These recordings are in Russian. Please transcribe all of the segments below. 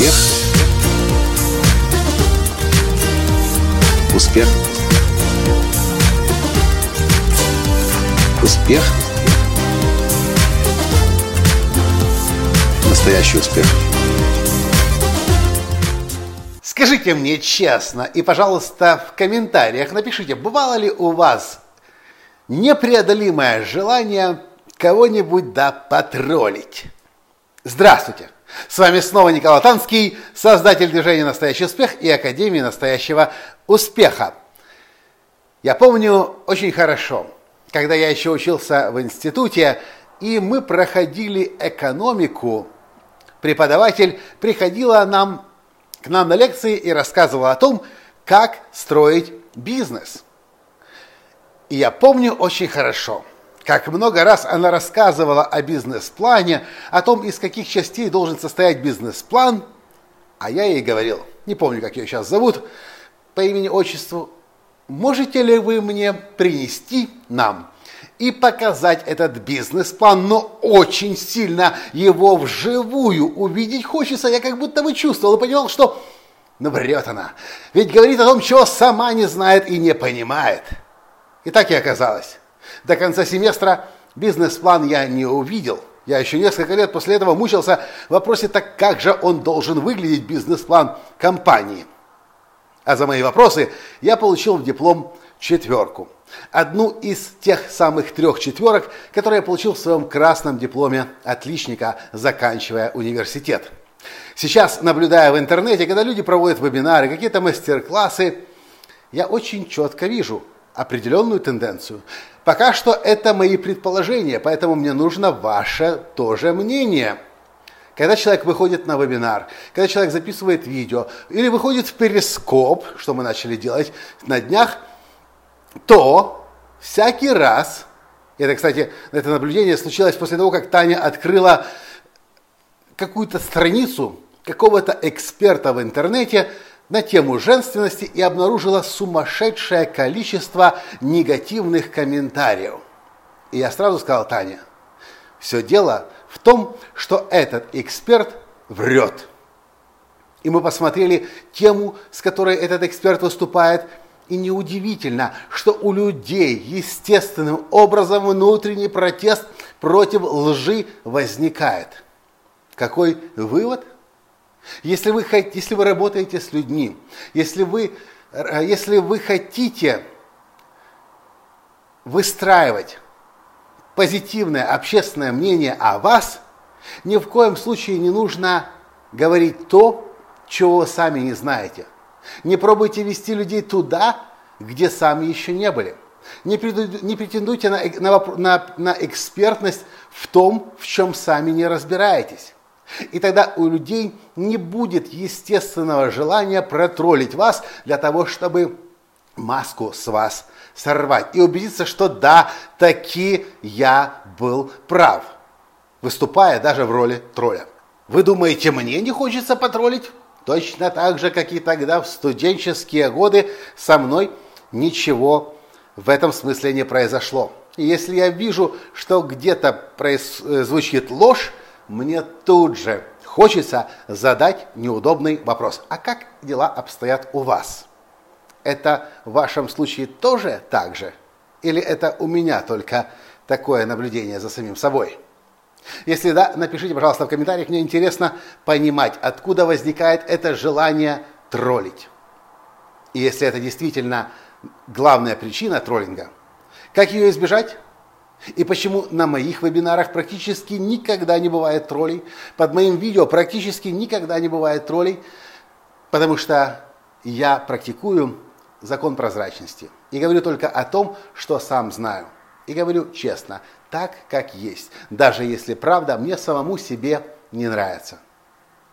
Успех. Успех. Успех. Настоящий успех. Скажите мне честно и, пожалуйста, в комментариях напишите, бывало ли у вас непреодолимое желание кого-нибудь да потроллить. Здравствуйте! С вами снова Николай Танский, создатель движения «Настоящий успех» и Академии настоящего успеха. Я помню очень хорошо, когда я еще учился в институте, и мы проходили экономику, преподаватель приходила нам, к нам на лекции и рассказывала о том, как строить бизнес. И я помню очень хорошо – как много раз она рассказывала о бизнес-плане, о том, из каких частей должен состоять бизнес-план, а я ей говорил, не помню, как ее сейчас зовут, по имени-отчеству, можете ли вы мне принести нам и показать этот бизнес-план, но очень сильно его вживую увидеть хочется. Я как будто бы чувствовал и понимал, что ну врет она. Ведь говорит о том, чего сама не знает и не понимает. И так и оказалось. До конца семестра бизнес-план я не увидел. Я еще несколько лет после этого мучился в вопросе, так как же он должен выглядеть, бизнес-план компании. А за мои вопросы я получил в диплом четверку. Одну из тех самых трех четверок, которые я получил в своем красном дипломе отличника, заканчивая университет. Сейчас, наблюдая в интернете, когда люди проводят вебинары, какие-то мастер-классы, я очень четко вижу определенную тенденцию. Пока что это мои предположения, поэтому мне нужно ваше тоже мнение. Когда человек выходит на вебинар, когда человек записывает видео или выходит в перископ, что мы начали делать на днях, то всякий раз, это, кстати, это наблюдение случилось после того, как Таня открыла какую-то страницу какого-то эксперта в интернете, на тему женственности и обнаружила сумасшедшее количество негативных комментариев. И я сразу сказал Таня, все дело в том, что этот эксперт врет. И мы посмотрели тему, с которой этот эксперт выступает, и неудивительно, что у людей естественным образом внутренний протест против лжи возникает. Какой вывод? Если вы, если вы работаете с людьми, если вы, э, если вы хотите выстраивать позитивное общественное мнение о вас, ни в коем случае не нужно говорить то, чего вы сами не знаете. Не пробуйте вести людей туда, где сами еще не были. Не, претендуйте на, на, на, на экспертность в том, в чем сами не разбираетесь. И тогда у людей не будет естественного желания протроллить вас для того, чтобы маску с вас сорвать и убедиться, что да, таки я был прав, выступая даже в роли тролля. Вы думаете, мне не хочется потроллить? Точно так же, как и тогда в студенческие годы со мной ничего в этом смысле не произошло. И если я вижу, что где-то произ... Э, звучит ложь, мне тут же хочется задать неудобный вопрос. А как дела обстоят у вас? Это в вашем случае тоже так же? Или это у меня только такое наблюдение за самим собой? Если да, напишите, пожалуйста, в комментариях. Мне интересно понимать, откуда возникает это желание троллить. И если это действительно главная причина троллинга, как ее избежать? И почему на моих вебинарах практически никогда не бывает троллей, под моим видео практически никогда не бывает троллей, потому что я практикую закон прозрачности и говорю только о том, что сам знаю. И говорю честно, так, как есть, даже если правда мне самому себе не нравится.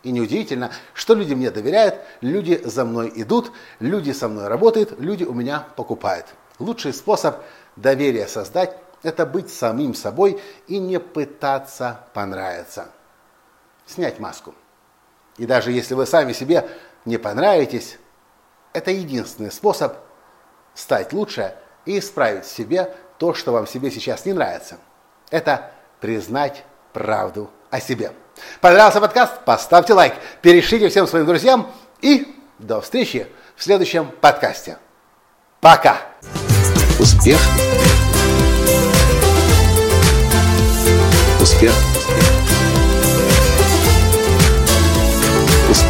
И неудивительно, что люди мне доверяют, люди за мной идут, люди со мной работают, люди у меня покупают. Лучший способ доверия создать это быть самим собой и не пытаться понравиться. Снять маску. И даже если вы сами себе не понравитесь, это единственный способ стать лучше и исправить в себе то, что вам себе сейчас не нравится. Это признать правду о себе. Понравился подкаст? Поставьте лайк, перешлите всем своим друзьям и до встречи в следующем подкасте. Пока! Успех!